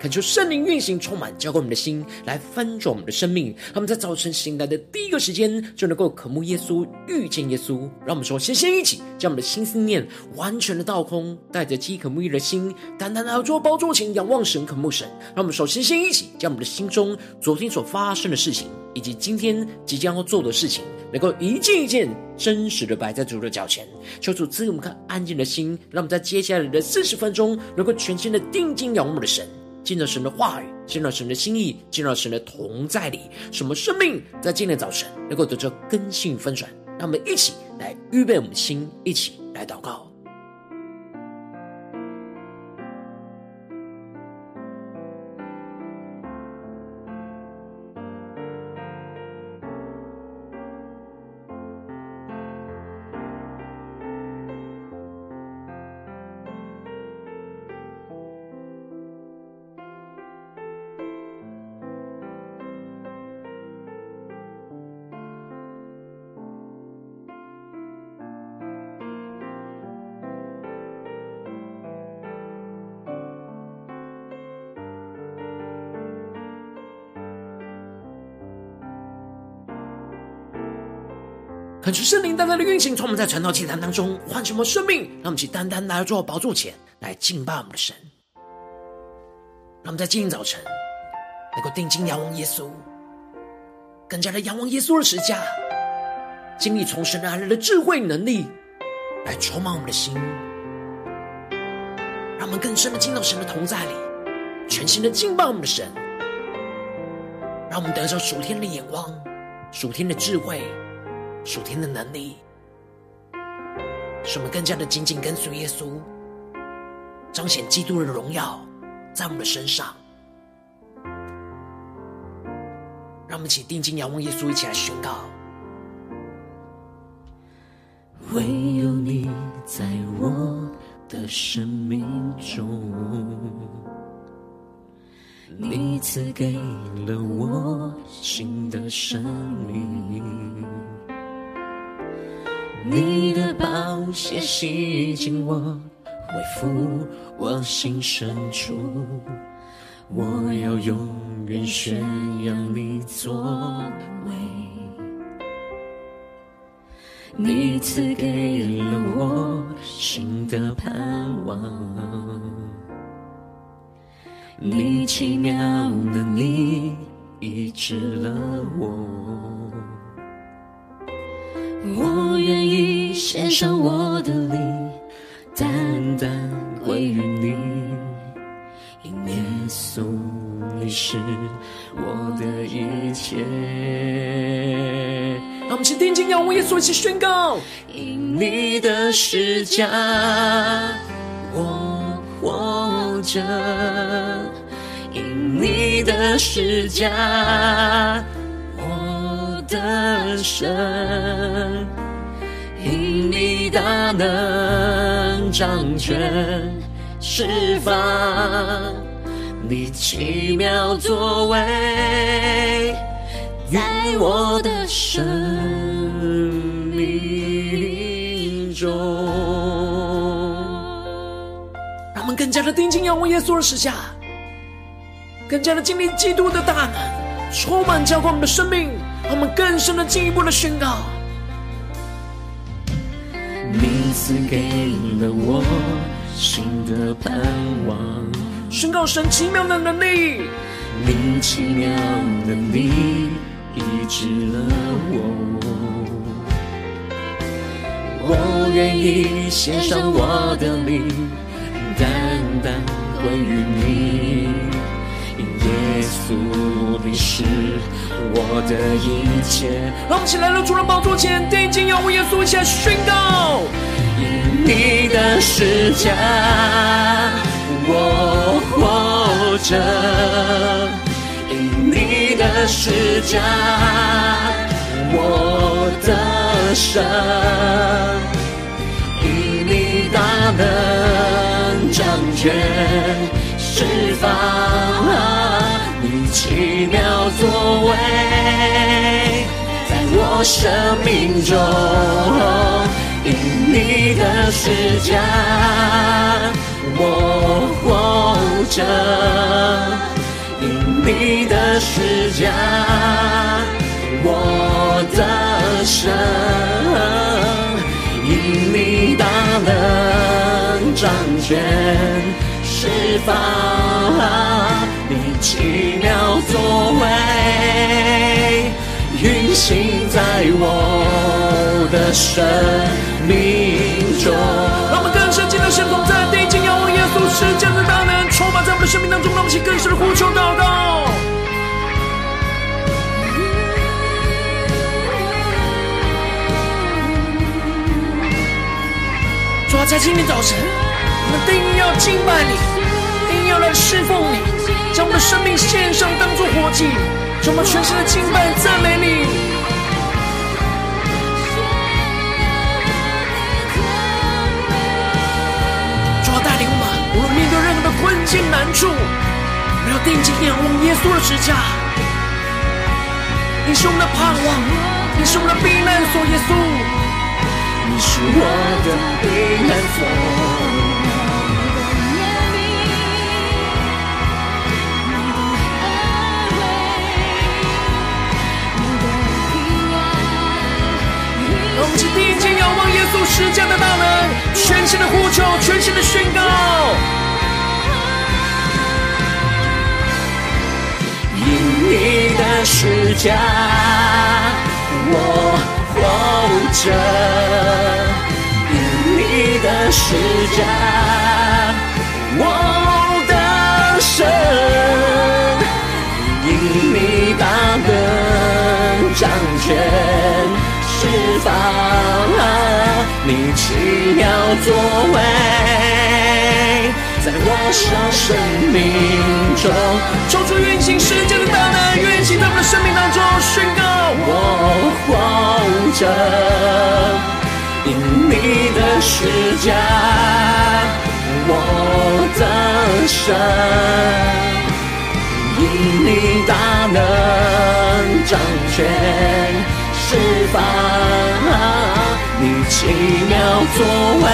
恳求圣灵运行，充满浇灌我们的心，来翻转我们的生命。他们在早晨醒来的第一个时间，就能够渴慕耶稣，遇见耶稣。让我们说，先先一起将我们的心思念完全的倒空，带着饥渴沐浴的心，单单来到宝座前仰望神，渴慕神。让我们说，先先一起将我们的心中昨天所发生的事情，以及今天即将要做的事情，能够一件一件真实的摆在主的脚前。求主赐给我们看安静的心，让我们在接下来的四十分钟，能够全心的定睛仰望我们的神。进入神的话语，进入神的心意，进入神的同在里，什么生命在今天早晨能够得着更新翻转？让我们一起来预备我们的心，一起来祷告。恳求圣灵单单的运行，从我们在传道祭坛当中唤醒我们生命，让我们去单单来到宝座前来敬拜我们的神。让我们在今天早晨能够定睛仰望耶稣，更加的仰望耶稣的十架，经历从神而来的智慧能力来充满我们的心，让我们更深的进到神的同在里，全新的敬拜我们的神，让我们得着属天的眼光、属天的智慧。属天的能力，使我们更加的紧紧跟随耶稣，彰显基督的荣耀在我们的身上。让我们一起定睛仰望耶稣，一起来宣告：唯有你在我的生命中，你赐给了我新的生命。你的宝血洗净我，恢复我心深处，我要永远宣扬你作为。你赐给了我新的盼望，你奇妙的你医治了我。我愿意献上我的灵，单单归于你，因耶稣你是我的一切。让我们请定睛仰望耶稣，一起宣告：因你的十架，我活着；因你的十架。的神，因你大能掌权释放，你奇妙作为，在我的生命中。让我们更加的定睛仰望耶稣的十架，更加的经历基督的大能，充满浇灌我们的生命。让我们更深的进一步的宣告，你赐给了我新的盼望，宣告神奇妙的能力，你奇妙的你医治了我，我愿意献上我的灵，单单归于你。耶稣，你是我的一切。让我们起来到主的宝座前，定睛仰望耶稣，一起来宣告：因你的十架，我活着；因你的十架，我得胜；因你大能掌权释放。奇妙作为，在我生命中，因你的十架，我活着；因你的十架，我的神；因你大能掌权。释放你奇妙作为，运行在我的生命中。让我们更深进入神同在，定睛仰望耶稣是这样的大能，充满在我们的生命当中。让我们一起更深的呼求祷告。主啊，在今天早晨，我们定要敬拜你。定要来侍奉你，将我们的生命献上，当作活祭，让我们全心的敬拜赞美你。主啊，带领我们，无论面对任何的困境难处，我们要定睛仰望耶稣的十架。你是我们的盼望，你是我们的避难所，耶稣，你是我的避难所。我们定睛仰望耶稣施加的大能，全新的呼求，全新的宣告。因你的施加，我活着；因你的施加，释放你奇妙作为，在我生命中，抽出运行世界的大能，运行在我们的生命当中，宣告我活着，因你的施加，我的神，因你大能掌权。释放你奇妙作为，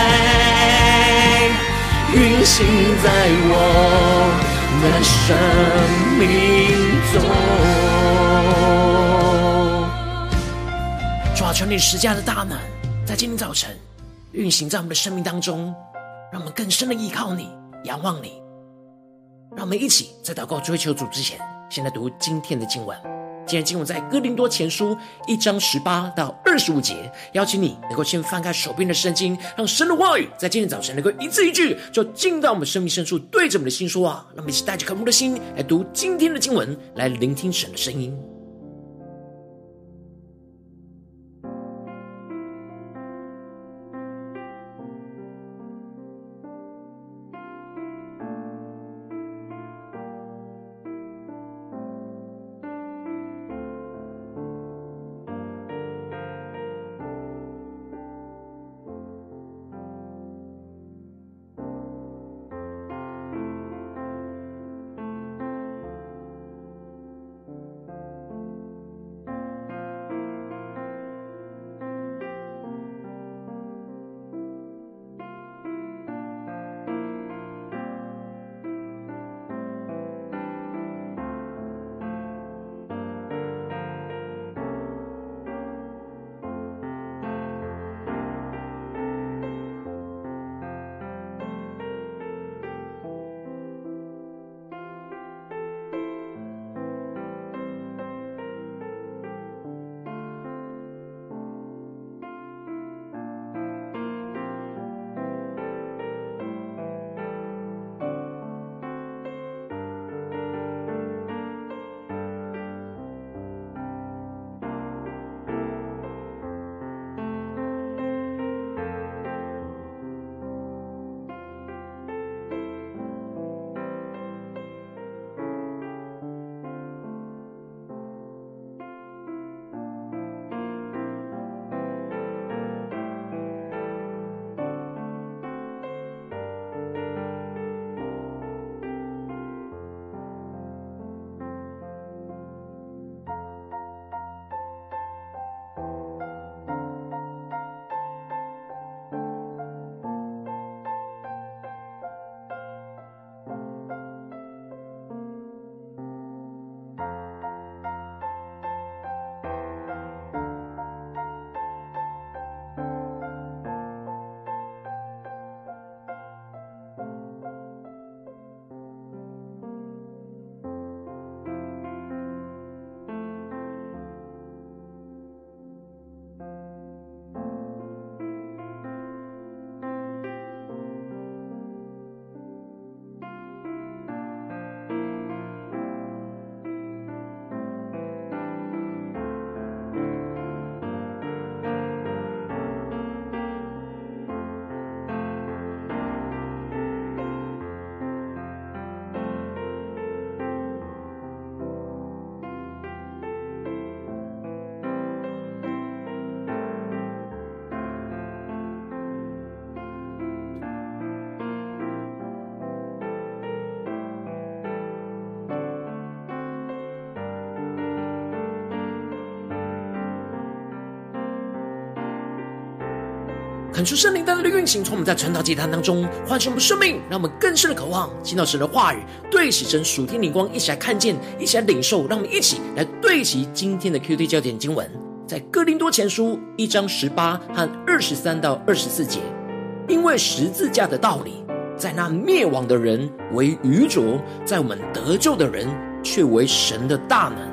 运行在我的生命中。主啊，求你十架的大能，在今天早晨运行在我们的生命当中，让我们更深的依靠你，仰望你。让我们一起在祷告追求主之前，先来读今天的经文。今天经文在哥林多前书一章十八到二十五节，邀请你能够先翻开手边的圣经，让神的话语在今天早晨能够一字一句，就进到我们生命深处，对着我们的心说啊。让我们一起带着渴慕的心来读今天的经文，来聆听神的声音。恳求圣灵单单的运行，从我们在晨祷祭坛当中唤醒我们生命，让我们更深的渴望听到神的话语，对齐神属天灵光，一起来看见，一起来领受。让我们一起来对齐今天的 QT 焦点经文，在哥林多前书一章十八和二十三到二十四节。因为十字架的道理，在那灭亡的人为愚拙，在我们得救的人却为神的大能。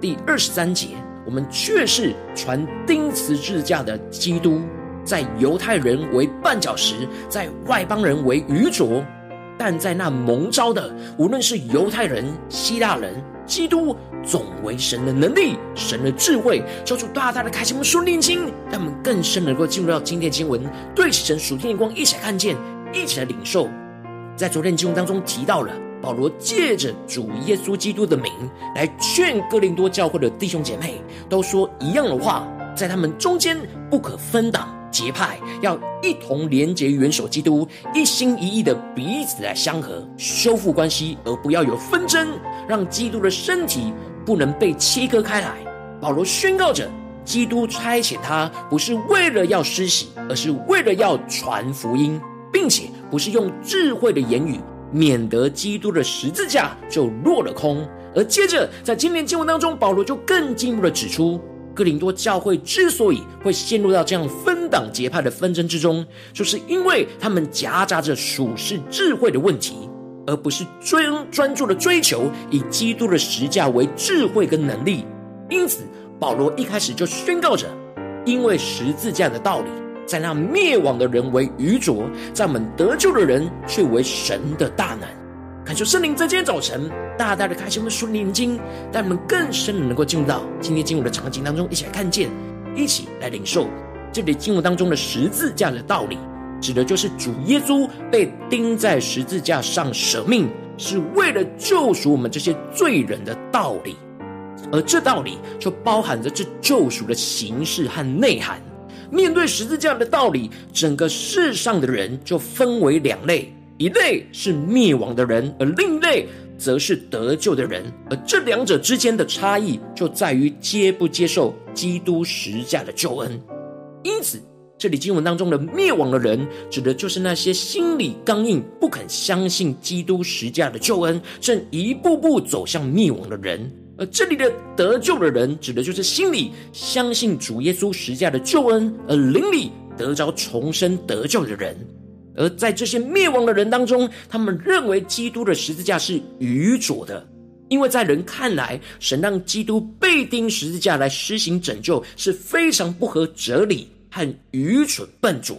第二十三节，我们却是传钉十字架的基督。在犹太人为绊脚石，在外邦人为愚拙，但在那蒙召的，无论是犹太人、希腊人，基督总为神的能力、神的智慧，叫出大大的开启我们属灵眼睛，让我们更深能够进入到今天经文，对齐神属天的光，一起来看见，一起来领受。在昨天经文当中提到了保罗借着主耶稣基督的名来劝哥林多教会的弟兄姐妹，都说一样的话，在他们中间不可分党。结派要一同连结元首基督，一心一意的彼此来相合，修复关系，而不要有纷争，让基督的身体不能被切割开来。保罗宣告着，基督差遣他不是为了要施洗，而是为了要传福音，并且不是用智慧的言语，免得基督的十字架就落了空。而接着在今天经文当中，保罗就更进一步的指出。哥林多教会之所以会陷入到这样分党结派的纷争之中，就是因为他们夹杂着属世智慧的问题，而不是专专注的追求以基督的十字架为智慧跟能力。因此，保罗一开始就宣告着：因为十字架的道理，在那灭亡的人为愚拙，在我们得救的人却为神的大能。感谢圣灵在今天早晨大大的开启我们属灵眼睛，让我们更深的能够进入到今天经文的场景当中，一起来看见，一起来领受这里经文当中的十字架的道理，指的就是主耶稣被钉在十字架上舍命，是为了救赎我们这些罪人的道理。而这道理就包含着这救赎的形式和内涵。面对十字架的道理，整个世上的人就分为两类。一类是灭亡的人，而另一类则是得救的人。而这两者之间的差异，就在于接不接受基督十字架的救恩。因此，这里经文当中的灭亡的人，指的就是那些心里刚硬、不肯相信基督十字架的救恩，正一步步走向灭亡的人。而这里的得救的人，指的就是心里相信主耶稣十字架的救恩，而灵里得着重生得救的人。而在这些灭亡的人当中，他们认为基督的十字架是愚拙的，因为在人看来，神让基督被钉十字架来施行拯救是非常不合哲理和愚蠢笨拙。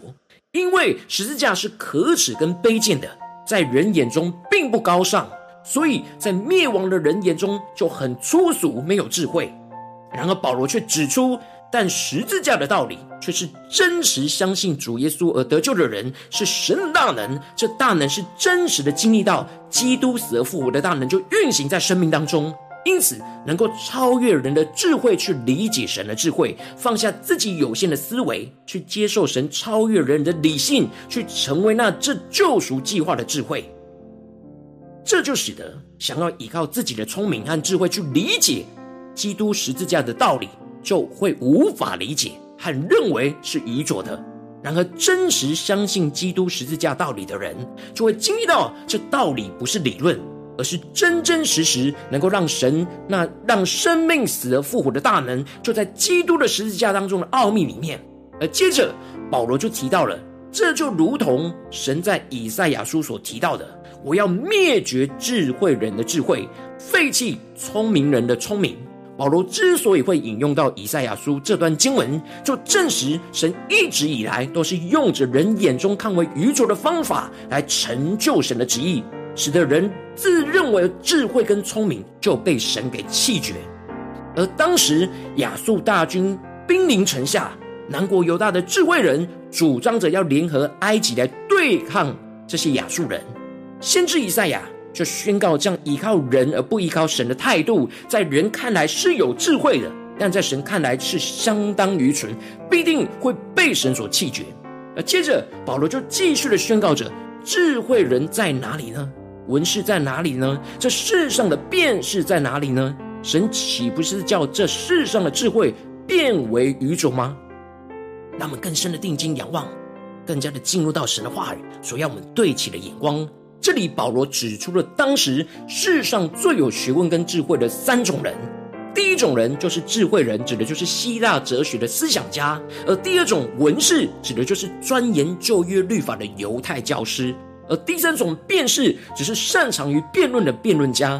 因为十字架是可耻跟卑贱的，在人眼中并不高尚，所以在灭亡的人眼中就很粗俗，没有智慧。然而保罗却指出。但十字架的道理，却是真实相信主耶稣而得救的人是神的大能。这大能是真实的经历到基督死而复活的大能，就运行在生命当中。因此，能够超越人的智慧去理解神的智慧，放下自己有限的思维，去接受神超越人的理性，去成为那这救赎计划的智慧。这就使得想要依靠自己的聪明和智慧去理解基督十字架的道理。就会无法理解和认为是愚拙的。然而，真实相信基督十字架道理的人，就会经历到这道理不是理论，而是真真实实能够让神那让生命死而复活的大能，就在基督的十字架当中的奥秘里面。而接着，保罗就提到了，这就如同神在以赛亚书所提到的：“我要灭绝智慧人的智慧，废弃聪明人的聪明。”保罗之所以会引用到以赛亚书这段经文，就证实神一直以来都是用着人眼中看为愚拙的方法来成就神的旨意，使得人自认为智慧跟聪明就被神给弃绝。而当时亚述大军兵临城下，南国犹大的智慧人主张着要联合埃及来对抗这些亚述人，先知以赛亚。就宣告，这样依靠人而不依靠神的态度，在人看来是有智慧的，但在神看来是相当愚蠢，必定会被神所弃绝。而接着保罗就继续的宣告着：智慧人在哪里呢？文士在哪里呢？这世上的辩士在哪里呢？神岂不是叫这世上的智慧变为愚拙吗？让我们更深的定睛仰望，更加的进入到神的话语所要我们对齐的眼光。这里保罗指出了当时世上最有学问跟智慧的三种人。第一种人就是智慧人，指的就是希腊哲学的思想家；而第二种文士，指的就是钻研旧约律法的犹太教师；而第三种辩士，只是擅长于辩论的辩论家。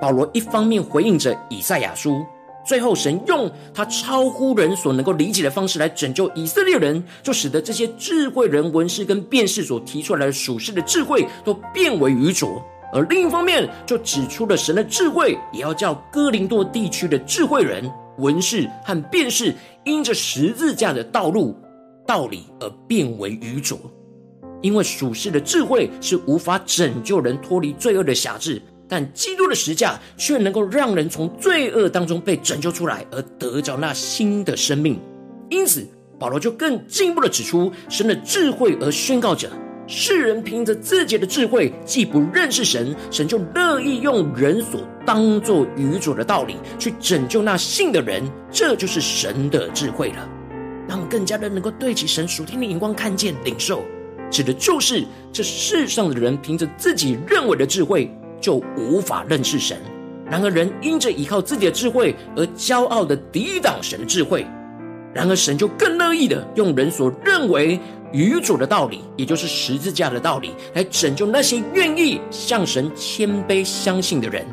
保罗一方面回应着以赛亚书。最后，神用他超乎人所能够理解的方式来拯救以色列人，就使得这些智慧人、文士跟辨士所提出来的属世的智慧都变为愚拙。而另一方面，就指出了神的智慧也要叫哥林多地区的智慧人、文士和辨士，因着十字架的道路、道理而变为愚拙，因为属世的智慧是无法拯救人脱离罪恶的辖制。但基督的十架却能够让人从罪恶当中被拯救出来，而得着那新的生命。因此，保罗就更进一步的指出神的智慧，而宣告着：世人凭着自己的智慧，既不认识神，神就乐意用人所当作愚拙的道理去拯救那信的人。这就是神的智慧了。让我们更加的能够对齐神属天的眼光，看见领受，指的就是这世上的人凭着自己认为的智慧。就无法认识神。然而，人因着依靠自己的智慧而骄傲的抵挡神的智慧。然而，神就更乐意的用人所认为愚拙的道理，也就是十字架的道理，来拯救那些愿意向神谦卑相信的人。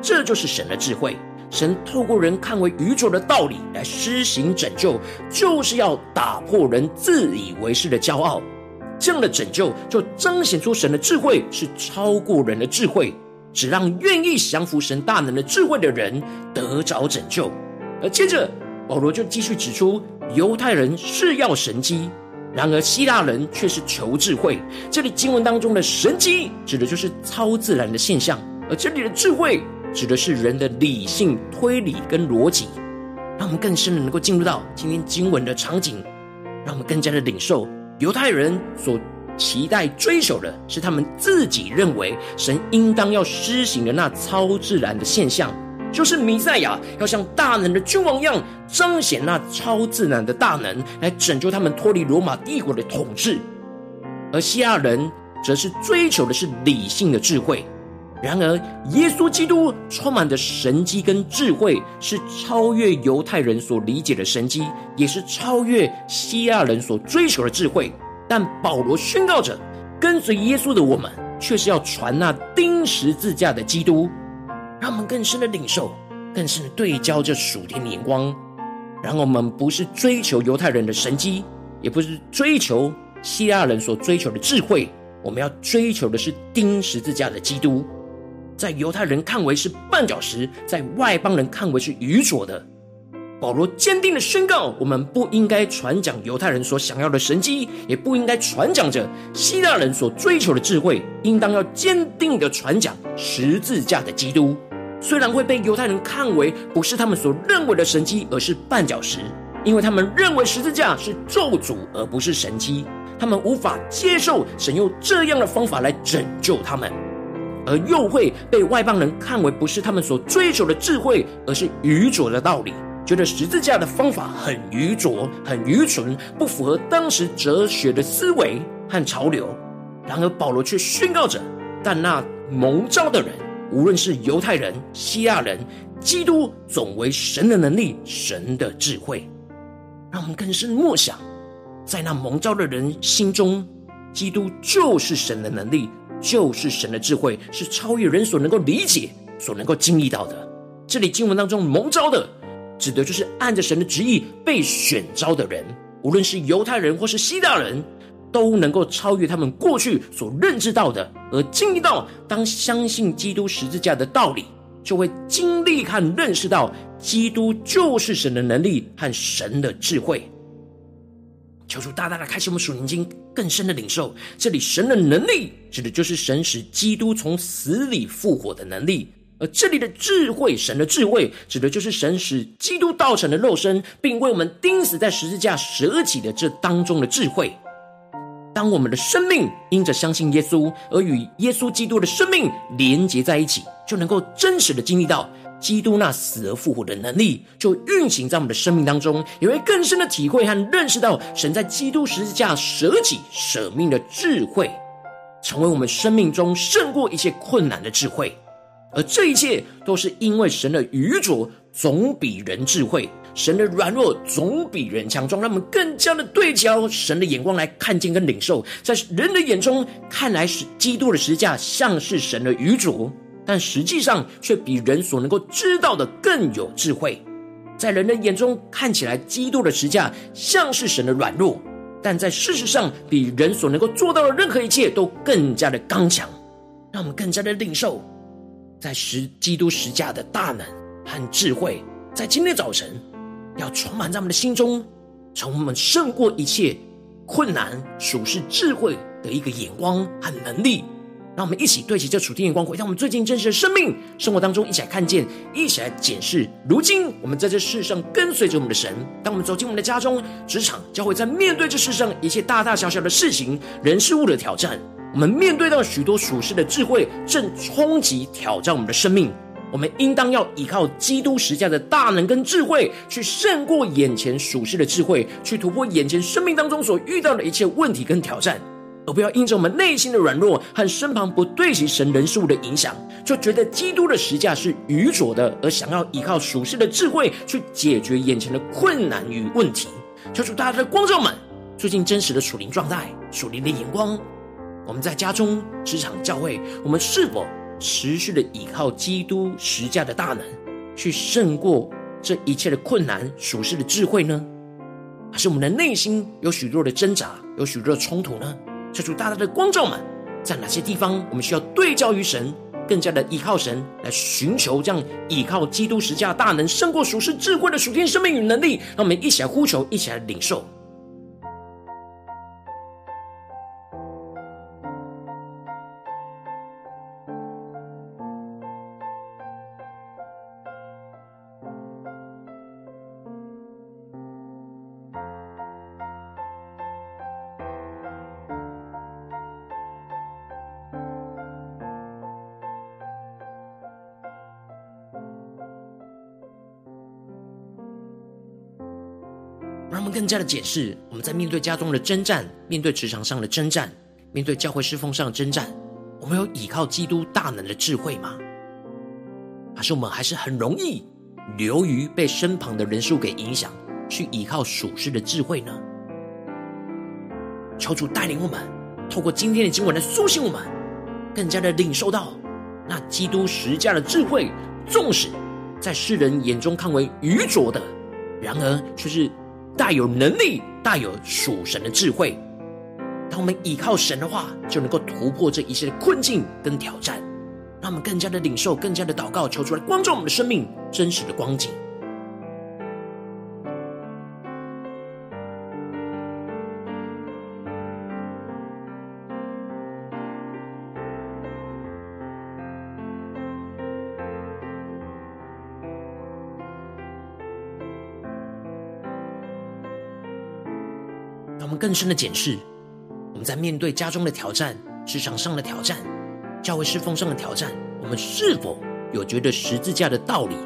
这就是神的智慧。神透过人看为愚拙的道理来施行拯救，就是要打破人自以为是的骄傲。这样的拯救就彰显出神的智慧是超过人的智慧。只让愿意降服神大能的智慧的人得着拯救。而接着保罗就继续指出，犹太人是要神迹，然而希腊人却是求智慧。这里经文当中的神迹指的就是超自然的现象，而这里的智慧指的是人的理性推理跟逻辑。让我们更深的能够进入到今天经文的场景，让我们更加的领受犹太人所。期待追求的是他们自己认为神应当要施行的那超自然的现象，就是弥赛亚要像大能的君王一样彰显那超自然的大能，来拯救他们脱离罗马帝国的统治。而希腊人则是追求的是理性的智慧。然而，耶稣基督充满着神机跟智慧，是超越犹太人所理解的神机，也是超越希腊人所追求的智慧。但保罗宣告着，跟随耶稣的我们，却是要传那钉十字架的基督，让我们更深的领受，更深的对焦这属天的眼光。然后我们不是追求犹太人的神迹，也不是追求希腊人所追求的智慧，我们要追求的是钉十字架的基督，在犹太人看为是绊脚石，在外邦人看为是愚拙的。保罗坚定的宣告：我们不应该传讲犹太人所想要的神迹，也不应该传讲着希腊人所追求的智慧，应当要坚定的传讲十字架的基督。虽然会被犹太人看为不是他们所认为的神迹，而是绊脚石，因为他们认为十字架是咒诅，而不是神迹，他们无法接受神用这样的方法来拯救他们，而又会被外邦人看为不是他们所追求的智慧，而是愚拙的道理。觉得十字架的方法很愚拙、很愚蠢，不符合当时哲学的思维和潮流。然而保罗却宣告着：但那蒙召的人，无论是犹太人、希腊人，基督总为神的能力、神的智慧。让我们更深默想，在那蒙召的人心中，基督就是神的能力，就是神的智慧，是超越人所能够理解、所能够经历到的。这里经文当中蒙召的。指的就是按着神的旨意被选召的人，无论是犹太人或是希腊人，都能够超越他们过去所认知到的，而经历到当相信基督十字架的道理，就会经历和认识到基督就是神的能力和神的智慧。求主大大的开启我们属灵经更深的领受，这里神的能力指的就是神使基督从死里复活的能力。而这里的智慧，神的智慧，指的就是神使基督道成的肉身，并为我们钉死在十字架舍己的这当中的智慧。当我们的生命因着相信耶稣而与耶稣基督的生命连结在一起，就能够真实的经历到基督那死而复活的能力就运行在我们的生命当中，也会更深的体会和认识到神在基督十字架舍己舍命的智慧，成为我们生命中胜过一切困难的智慧。而这一切都是因为神的愚拙总比人智慧，神的软弱总比人强壮，让我们更加的对焦神的眼光来看见跟领受，在人的眼中看来是基督的十字架像是神的愚拙。但实际上却比人所能够知道的更有智慧，在人的眼中看起来，基督的十字架像是神的软弱，但在事实上，比人所能够做到的任何一切都更加的刚强，让我们更加的领受，在十基督十架的大能和智慧，在今天早晨要充满在我们的心中，从我们胜过一切困难、属世智慧的一个眼光和能力。让我们一起对齐这属天眼光，回到我们最近真实的生命生活当中，一起来看见，一起来检视。如今我们在这世上跟随着我们的神，当我们走进我们的家中、职场、将会，在面对这世上一切大大小小的事情、人事物的挑战，我们面对到许多属世的智慧正冲击挑战我们的生命，我们应当要依靠基督十架的大能跟智慧，去胜过眼前属世的智慧，去突破眼前生命当中所遇到的一切问题跟挑战。而不要因着我们内心的软弱和身旁不对齐神人事物的影响，就觉得基督的十架是愚拙的，而想要依靠属世的智慧去解决眼前的困难与问题。求主大家的光照们，最近真实的属灵状态、属灵的眼光，我们在家中、职场、教会，我们是否持续的依靠基督十架的大能，去胜过这一切的困难、属世的智慧呢？还是我们的内心有许多的挣扎，有许多的冲突呢？求主大大的光照们，在哪些地方我们需要对焦于神，更加的依靠神来寻求这样依靠基督十架大能胜过属世智慧的属天生命与能力，让我们一起来呼求，一起来领受。更加的解释，我们在面对家中的征战，面对职场上的征战，面对教会侍奉上的征战，我们有依靠基督大能的智慧吗？还是我们还是很容易流于被身旁的人数给影响，去依靠属世的智慧呢？求主带领我们，透过今天的经文来苏醒我们，更加的领受到那基督十架的智慧，纵使在世人眼中看为愚拙的，然而却是。大有能力、大有属神的智慧，当我们依靠神的话，就能够突破这一切的困境跟挑战，让我们更加的领受、更加的祷告，求出来光照我们的生命真实的光景。更深的检视，我们在面对家中的挑战、职场上的挑战、教会侍奉上的挑战，我们是否有觉得十字架的道理、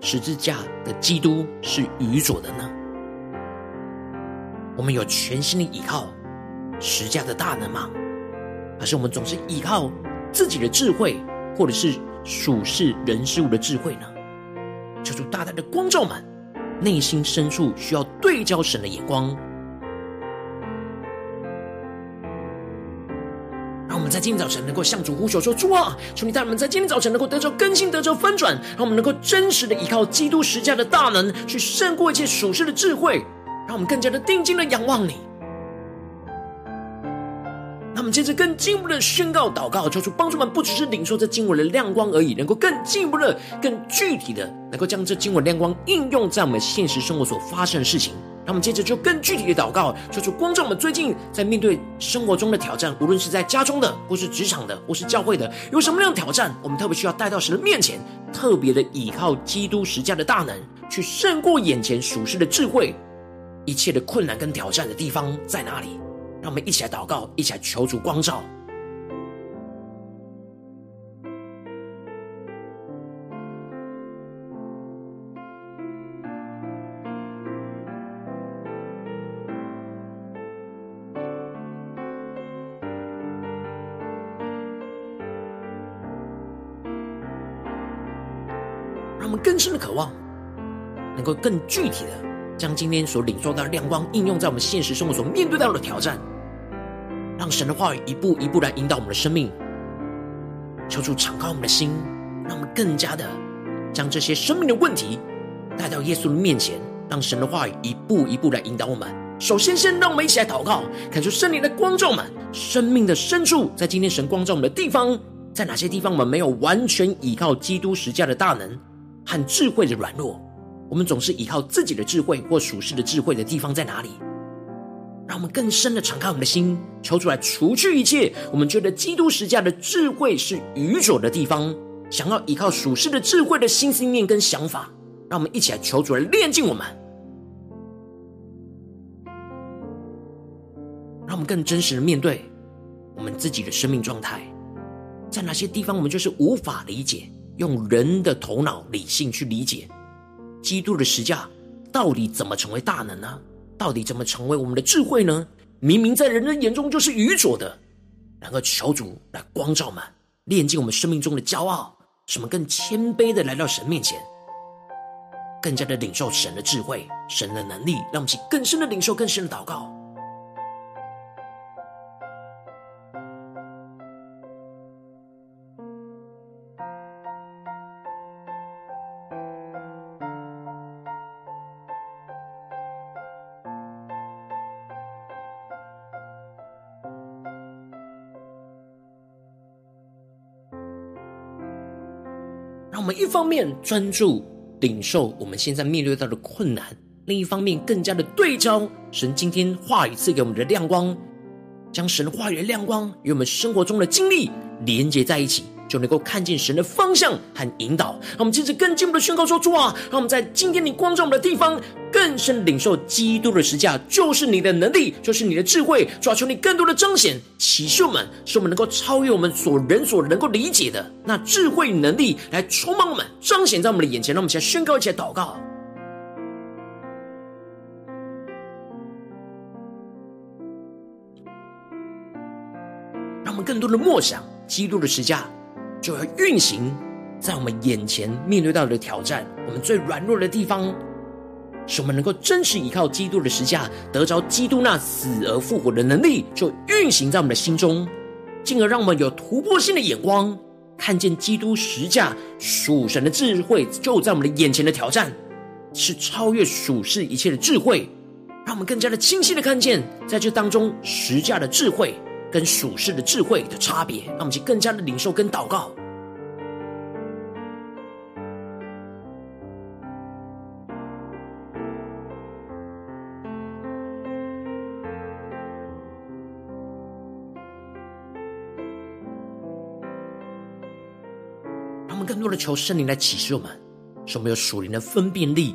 十字架的基督是愚拙的呢？我们有全心的依靠十架的大能吗？还是我们总是依靠自己的智慧，或者是属世人事物的智慧呢？求主大大的光照们，内心深处需要对焦神的眼光。我们在今天早晨能够向主呼求说：“主啊，求你带我们在今天早晨能够得着更新，得着翻转，让我们能够真实的依靠基督十架的大能，去胜过一切属世的智慧，让我们更加的定睛的仰望你。那我们接着更进一步的宣告祷告，求主帮助我们，不只是领受这经文的亮光而已，能够更进一步的、更具体的，能够将这经文亮光应用在我们现实生活所发生的事情。”那我们接着就更具体的祷告，求主光照我们最近在面对生活中的挑战，无论是在家中的，或是职场的，或是教会的，有什么样的挑战，我们特别需要带到神的面前，特别的依靠基督十架的大能，去胜过眼前属世的智慧，一切的困难跟挑战的地方在哪里？让我们一起来祷告，一起来求主光照。深的渴望，能够更具体的将今天所领受到的亮光应用在我们现实生活所面对到的挑战，让神的话语一步一步来引导我们的生命。求主敞开我们的心，让我们更加的将这些生命的问题带到耶稣的面前，让神的话语一步一步来引导我们。首先，先让我们一起来祷告，恳求圣灵的光照们生命的深处，在今天神光照我们的地方，在哪些地方我们没有完全依靠基督十架的大能和智慧的软弱？我们总是依靠自己的智慧或属世的智慧的地方在哪里？让我们更深的敞开我们的心，求主来除去一切我们觉得基督十架的智慧是愚拙的地方，想要依靠属世的智慧的心思念跟想法。让我们一起来求主来炼净我们。让我们更真实的面对我们自己的生命状态，在哪些地方我们就是无法理解，用人的头脑理性去理解基督的十架到底怎么成为大能呢？到底怎么成为我们的智慧呢？明明在人的眼中就是愚拙的，然后求主来光照们，炼尽我们生命中的骄傲，什么更谦卑的来到神面前，更加的领受神的智慧、神的能力，让我们去更深的领受、更深的祷告。一方面专注领受我们现在面对到的困难，另一方面更加的对焦神今天话语赐给我们的亮光，将神话语的亮光与我们生活中的经历连接在一起。就能够看见神的方向和引导。让我们接着更进一步的宣告说：“主啊，让我们在今天你光照我们的地方，更深领受基督的十架，就是你的能力，就是你的智慧。主啊，求你更多的彰显启示我们，使我们能够超越我们所人所能够理解的那智慧能力，来充满我们，彰显在我们的眼前。让我们先宣告，一起来祷告，让我们更多的默想基督的十架。”就要运行在我们眼前面对到的挑战，我们最软弱的地方，使我们能够真实依靠基督的十架，得着基督那死而复活的能力，就运行在我们的心中，进而让我们有突破性的眼光，看见基督十架属神的智慧就在我们的眼前的挑战，是超越属世一切的智慧，让我们更加的清晰的看见，在这当中十架的智慧。跟属世的智慧的差别，让我们去更加的领受跟祷告。他们更多的求圣灵来启示我们，使我们有属灵的分辨力，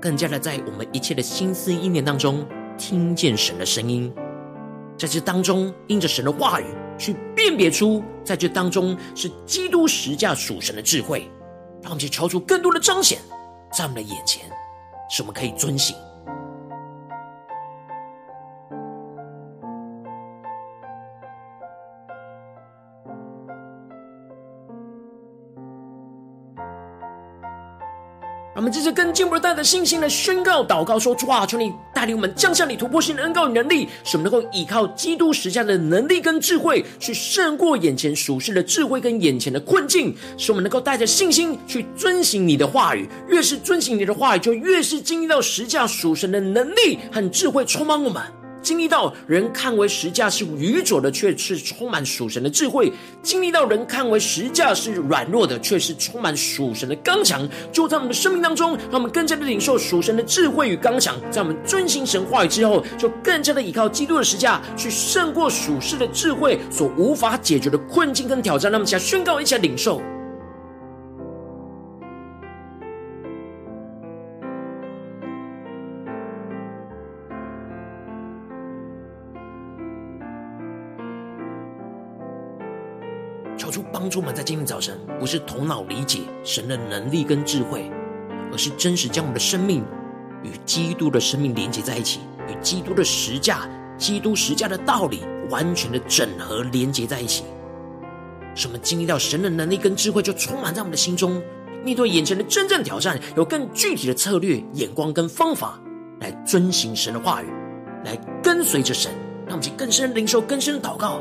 更加的在我们一切的心思意念当中听见神的声音。在这当中，因着神的话语去辨别出，在这当中是基督十架属神的智慧，让我们去求出更多的彰显在我们的眼前，使我们可以遵行。们这次更进一步的带着信心的宣告、祷告说：“主啊，求你带领我们降下你突破性的恩告与能力，使我们能够依靠基督十架的能力跟智慧，去胜过眼前属世的智慧跟眼前的困境，使我们能够带着信心去遵行你的话语。越是遵行你的话语，就越是经历到十架属神的能力和智慧充满我们。”经历到人看为十架是愚拙的，却是充满属神的智慧；经历到人看为十架是软弱的，却是充满属神的刚强。就在我们的生命当中，让我们更加的领受属神的智慧与刚强。在我们遵行神话语之后，就更加的依靠基督的十架，去胜过属世的智慧所无法解决的困境跟挑战。那么，想宣告，一下领受。求主帮助我们在今天早晨，不是头脑理解神的能力跟智慧，而是真实将我们的生命与基督的生命连接在一起，与基督的十架、基督十架的道理完全的整合连接在一起。使我们经历到神的能力跟智慧，就充满在我们的心中，面对眼前的真正挑战，有更具体的策略、眼光跟方法，来遵行神的话语，来跟随着神，让我们去更深领受、更深的祷告。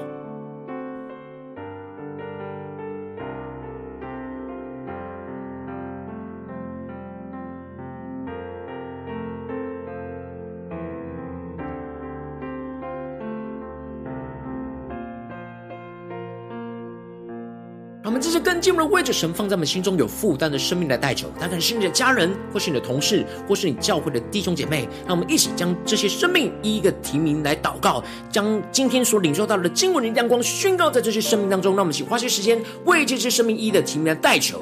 更进一步的为着神放在我们心中有负担的生命来代求，他可能是你的家人，或是你的同事，或是你教会的弟兄姐妹。让我们一起将这些生命一一个提名来祷告，将今天所领受到的经文的亮光宣告在这些生命当中。让我们一起花些时间为这些生命一一的提名来代求。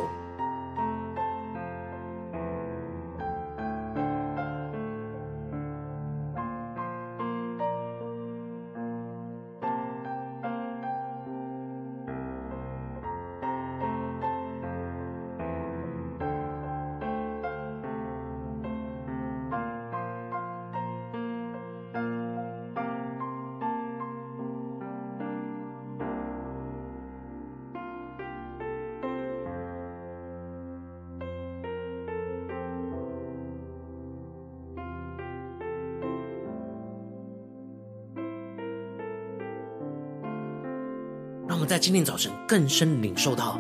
们在今天早晨更深领受到，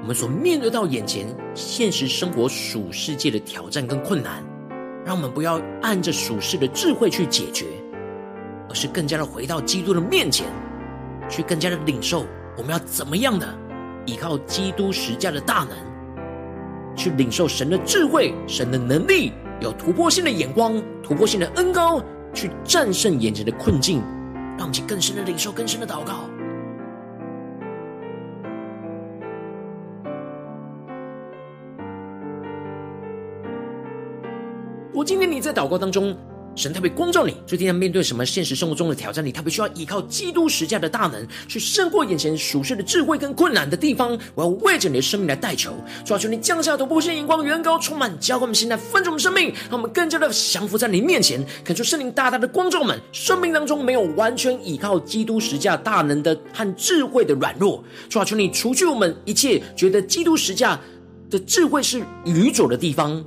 我们所面对到眼前现实生活属世界的挑战跟困难，让我们不要按着属世的智慧去解决，而是更加的回到基督的面前，去更加的领受我们要怎么样的依靠基督十架的大能，去领受神的智慧、神的能力，有突破性的眼光、突破性的恩膏，去战胜眼前的困境，让我们去更深的领受、更深的祷告。我今天你在祷告当中，神特别光照你，最近要面对什么现实生活中的挑战？你特别需要依靠基督十架的大能，去胜过眼前属世的智慧跟困难的地方。我要为着你的生命来代求，主啊，求你降下突破性眼光，远高充满，浇灌我们心来分盛我们生命，让我们更加的降服在你面前。恳求圣灵大大的光照我们生命当中没有完全依靠基督十架大能的和智慧的软弱。主啊，求你除去我们一切觉得基督十架的智慧是愚拙的地方。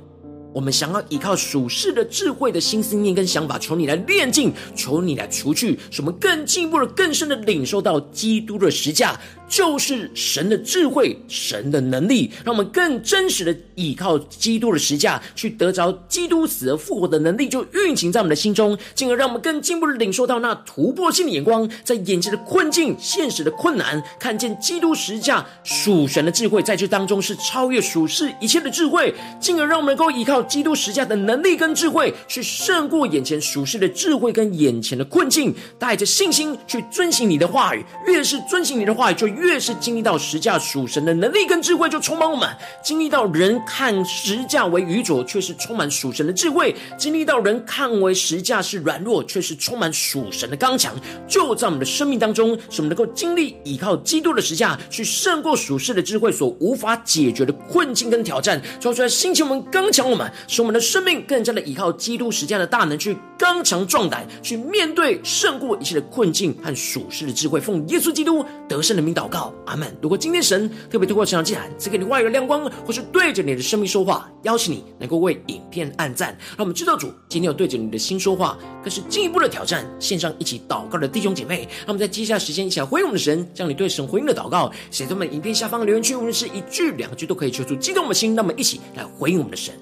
我们想要依靠属世的智慧的新思念跟想法，求你来炼净，求你来除去，使我们更进一步的、更深的领受到基督的实价。就是神的智慧，神的能力，让我们更真实的依靠基督的十架，去得着基督死而复活的能力，就运行在我们的心中，进而让我们更进一步的领受到那突破性的眼光，在眼前的困境、现实的困难，看见基督十架属神的智慧，在这当中是超越属世一切的智慧，进而让我们能够依靠基督十架的能力跟智慧，去胜过眼前属世的智慧跟眼前的困境，带着信心去遵行你的话语，越是遵行你的话语，就越是经历到十架属神的能力跟智慧，就充满我们；经历到人看十架为愚拙，却是充满属神的智慧；经历到人看为十架是软弱，却是充满属神的刚强。就在我们的生命当中，使我们能够经历依靠基督的十架，去胜过属世的智慧所无法解决的困境跟挑战。说出来，心情我们刚强我们，使我们的生命更加的依靠基督十架的大能，去刚强壮胆，去面对胜过一切的困境和属世的智慧。奉耶稣基督得胜的名祷告。阿门。如果今天神特别透过这场祭坛赐给你话语的亮光，或是对着你的生命说话，邀请你能够为影片按赞，让我们知道主今天有对着你的心说话，更是进一步的挑战。线上一起祷告的弟兄姐妹，让我们在接下来时间一起来回应我们的神，将你对神回应的祷告写在我们影片下方的留言区，无论是一句两句都可以求助激动我们的心，让我们一起来回应我们的神。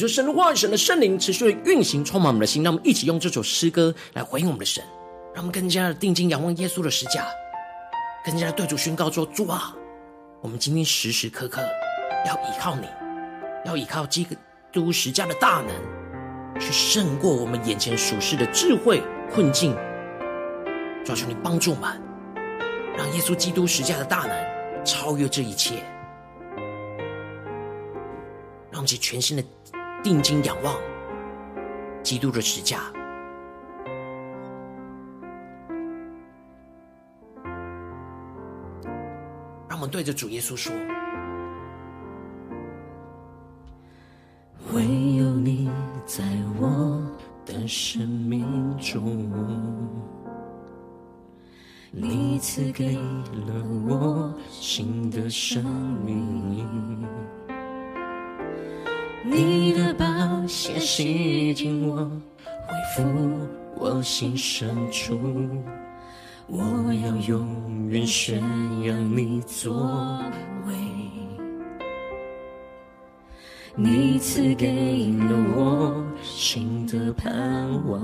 就神的话语，神的圣灵持续的运行，充满我们的心。让我们一起用这首诗歌来回应我们的神，让我们更加的定睛仰望耶稣的十架，更加的对主宣告说：主啊，我们今天时时刻刻要依靠你，要依靠基督十架的大能，去胜过我们眼前属世的智慧困境。主啊，求你帮助我们，让耶稣基督十架的大能超越这一切，让我们去全新的。定睛仰望基督的十架。让我们对着主耶稣说：唯有你在我的生命中，你赐给了我新的生命。你的宝血洗净我，恢复我心深处。我要永远宣扬你作为。你赐给了我新的盼望，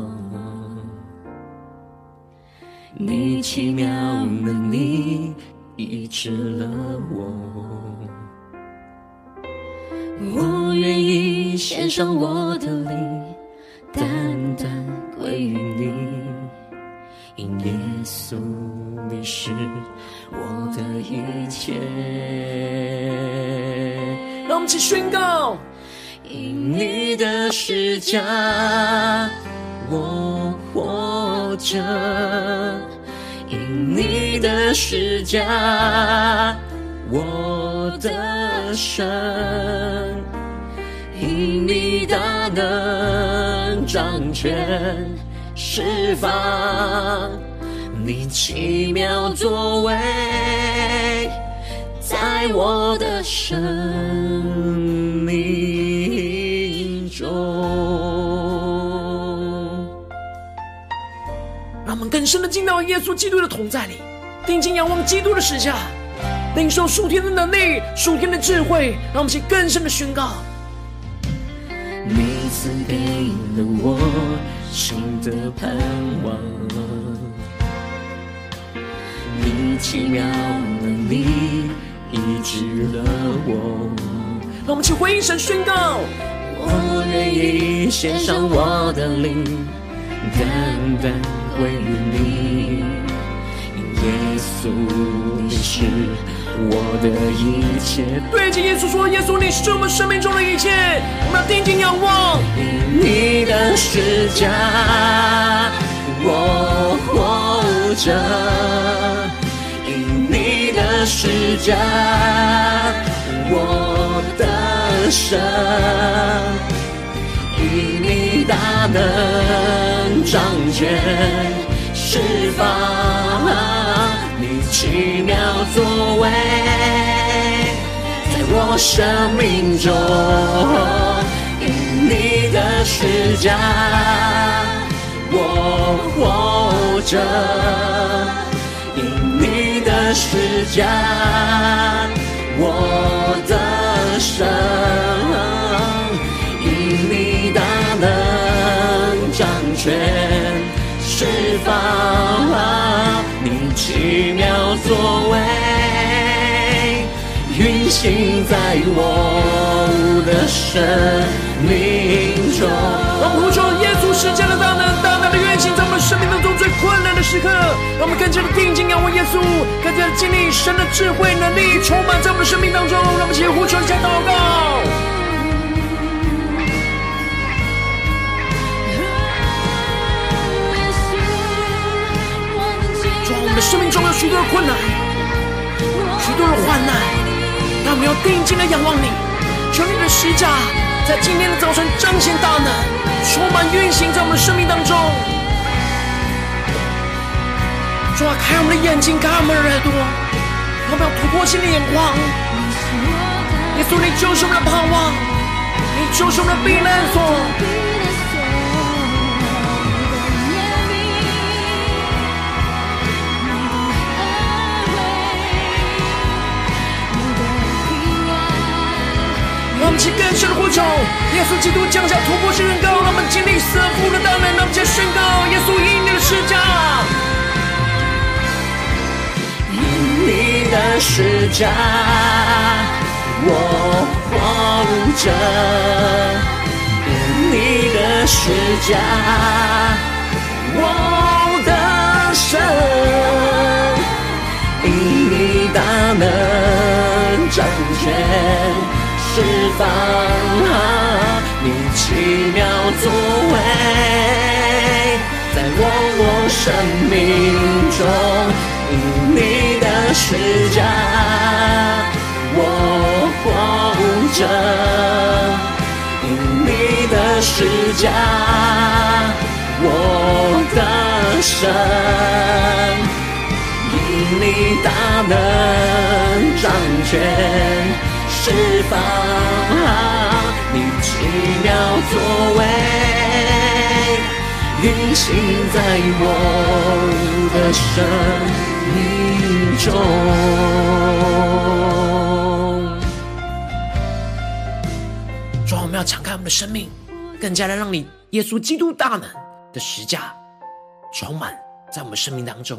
你奇妙能力医治了我。我愿意献上我的灵，单单归于你，因耶稣你是我的一切。让我们一起宣告：因你的十架，我活着；因你的十架，我的神，因你大能掌权释放，你奇妙作为，在我的生命中。让我们更深的进到耶稣基督的同在里，定睛仰望基督的十架。领受属天的能力，属天的智慧，让我们去更深的宣告。你赐给了我新的盼望，你奇妙能力医治了我。让我们去回应神宣告。我愿意献上我的灵，单单归于你，耶稣你是。我的一切，对着耶稣说：“耶稣，你是我们生命中的一切。”我们要定睛仰望你的十架，我活着；因你的十架，我得胜；因你大能掌权释放。奇妙作为，在我生命中，因你的十架，我活着；因你的十架，我得胜；因你大能掌权释放。奇妙作为，运行在我的生命中。我们呼求耶稣十架的大能，大能的运行在我们生命当中最困难的时刻。让我们更加的定睛仰望耶稣，更加的经历神的智慧能力充满在我们生命当中。让我们一起呼求一下祷告。生命中有许多的困难，许多的患难，但我们要定睛的仰望你，求你的十架在今天的早晨彰显大能，充满运行在我们的生命当中。主啊，开我们的眼睛，开我们的耳朵，我们要突破性的眼光。耶稣，你就是我们的盼望，你就是我们的避难所。们去更深的呼求，耶稣基督降下突破性宣告，让我们经历赐福的大能，让我们去宣告耶稣因你的十架，因你的十架，我活着；因你的十架，我得胜；因你大能掌权。释放你奇妙作为，在我生命中，因你的施加，我活着，因你的施加，我的神，因你大能掌权。释放你奇妙作为。运行在我的生命中。主，我们要敞开我们的生命，更加的让你耶稣基督大能的十架充满在我们生命当中。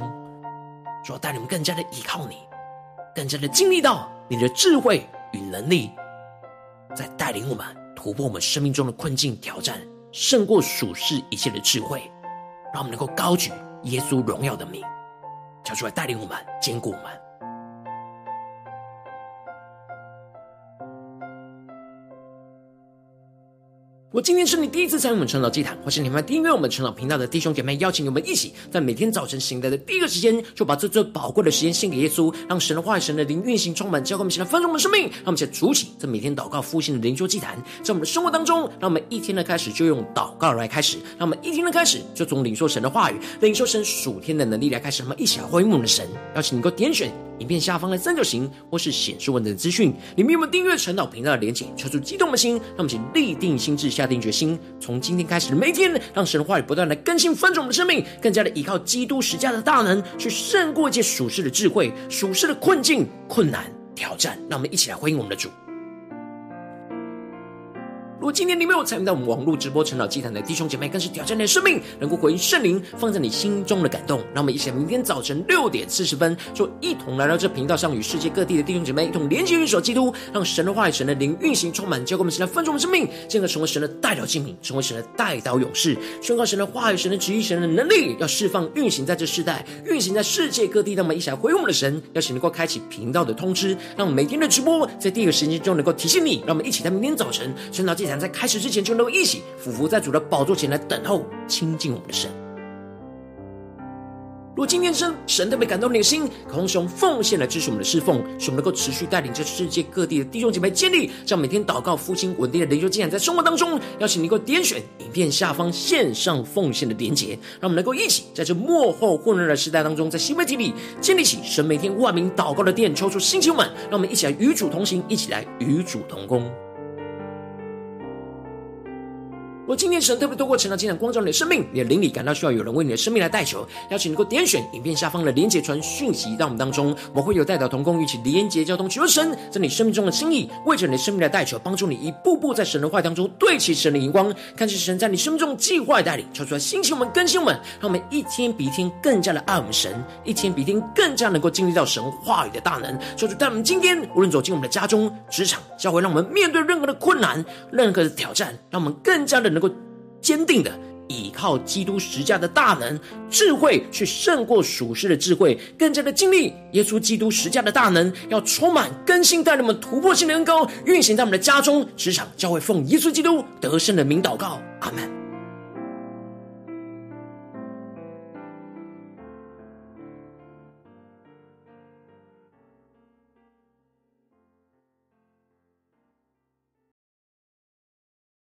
主，带你们更加的依靠你，更加的经历到你的智慧与能力，在带领我们突破我们生命中的困境挑战。胜过属世一切的智慧，让我们能够高举耶稣荣耀的名，叫出来带领我们，坚固我们。我今天是你第一次参与我们晨祷祭坛，或是你们订阅我们晨祷频道的弟兄姐妹，邀请你们一起在每天早晨醒来的第一个时间，就把这最宝贵的时间献给耶稣，让神的话语、神的灵运行充满，教灌我们现在丰盛的生命。让我们先主起这每天祷告复兴的灵修祭坛，在我们的生活当中，让我们一天的开始就用祷告来开始，让我们一天的开始就从领受神的话语、领受神属天的能力来开始。让我们一起来回应我们的神，邀请你能够点选。影片下方的三角形，或是显示文字的资讯，里面有没有订阅陈祷频道的连结？敲出激动的心，让我们请立定心智，下定决心，从今天开始的每一天，让神话语不断的更新翻转我们的生命，更加的依靠基督十架的大能，去胜过一切属世的智慧、属世的困境、困难、挑战。让我们一起来欢迎我们的主。如果今天你没有参与到我们网络直播晨祷祭坛的弟兄姐妹，更是挑战你的生命，能够回应圣灵放在你心。中的感动。让我们一起，明天早晨六点四十分，就一同来到这频道上，与世界各地的弟兄姐妹一同连接、运手基督，让神的话语、神的灵运行充满，教灌我们，现在分盛我们生命，进而成为神的代表器皿，成为神的代祷勇士，宣告神的话语、神的旨意、神的能力，要释放、运行在这世代，运行在世界各地。让我们一起来回应我们的神，邀请能够开启频道的通知，让每天的直播在第一个时间中能够提醒你。让我们一起在明天早晨晨祷祭坛在开始之前。就能够一起俯伏在主的宝座前来等候亲近我们的神。如今天神神特别感动你的心，渴望使用奉献来支持我们的侍奉，使我们能够持续带领这世界各地的弟兄姐妹建立，这样每天祷告复兴稳定的灵修进展，在生活当中，邀请你能够点选影片下方线上奉献的连结，让我们能够一起在这末后混乱的时代当中，在新媒体里建立起神每天万名祷告的殿，抽出星球们，让我们一起来与主同行，一起来与主同工。我今天神特别透过晨祷祭坛光照你的生命，你的灵里感到需要有人为你的生命来代求，邀请能够点选影片下方的连结传讯息到我们当中，我会有代表同工一起连结交通，求神在你生命中的心意，为着你的生命来代求，帮助你一步步在神的话当中对齐神的荧光，看见神在你生命中计划带领，求出来兴起我们更新我们，让我们一天比一天更加的爱我们神，一天比一天更加能够经历到神话语的大能。求主带我们今天无论走进我们的家中、职场、教会，让我们面对任何的困难、任何的挑战，让我们更加的能够。坚定的依靠基督十架的大能、智慧，去胜过属世的智慧，更加的尽力耶稣基督十架的大能，要充满更新，带领我们突破性的恩膏运行在我们的家中、职场、教会，奉耶稣基督得胜的名祷告，阿门。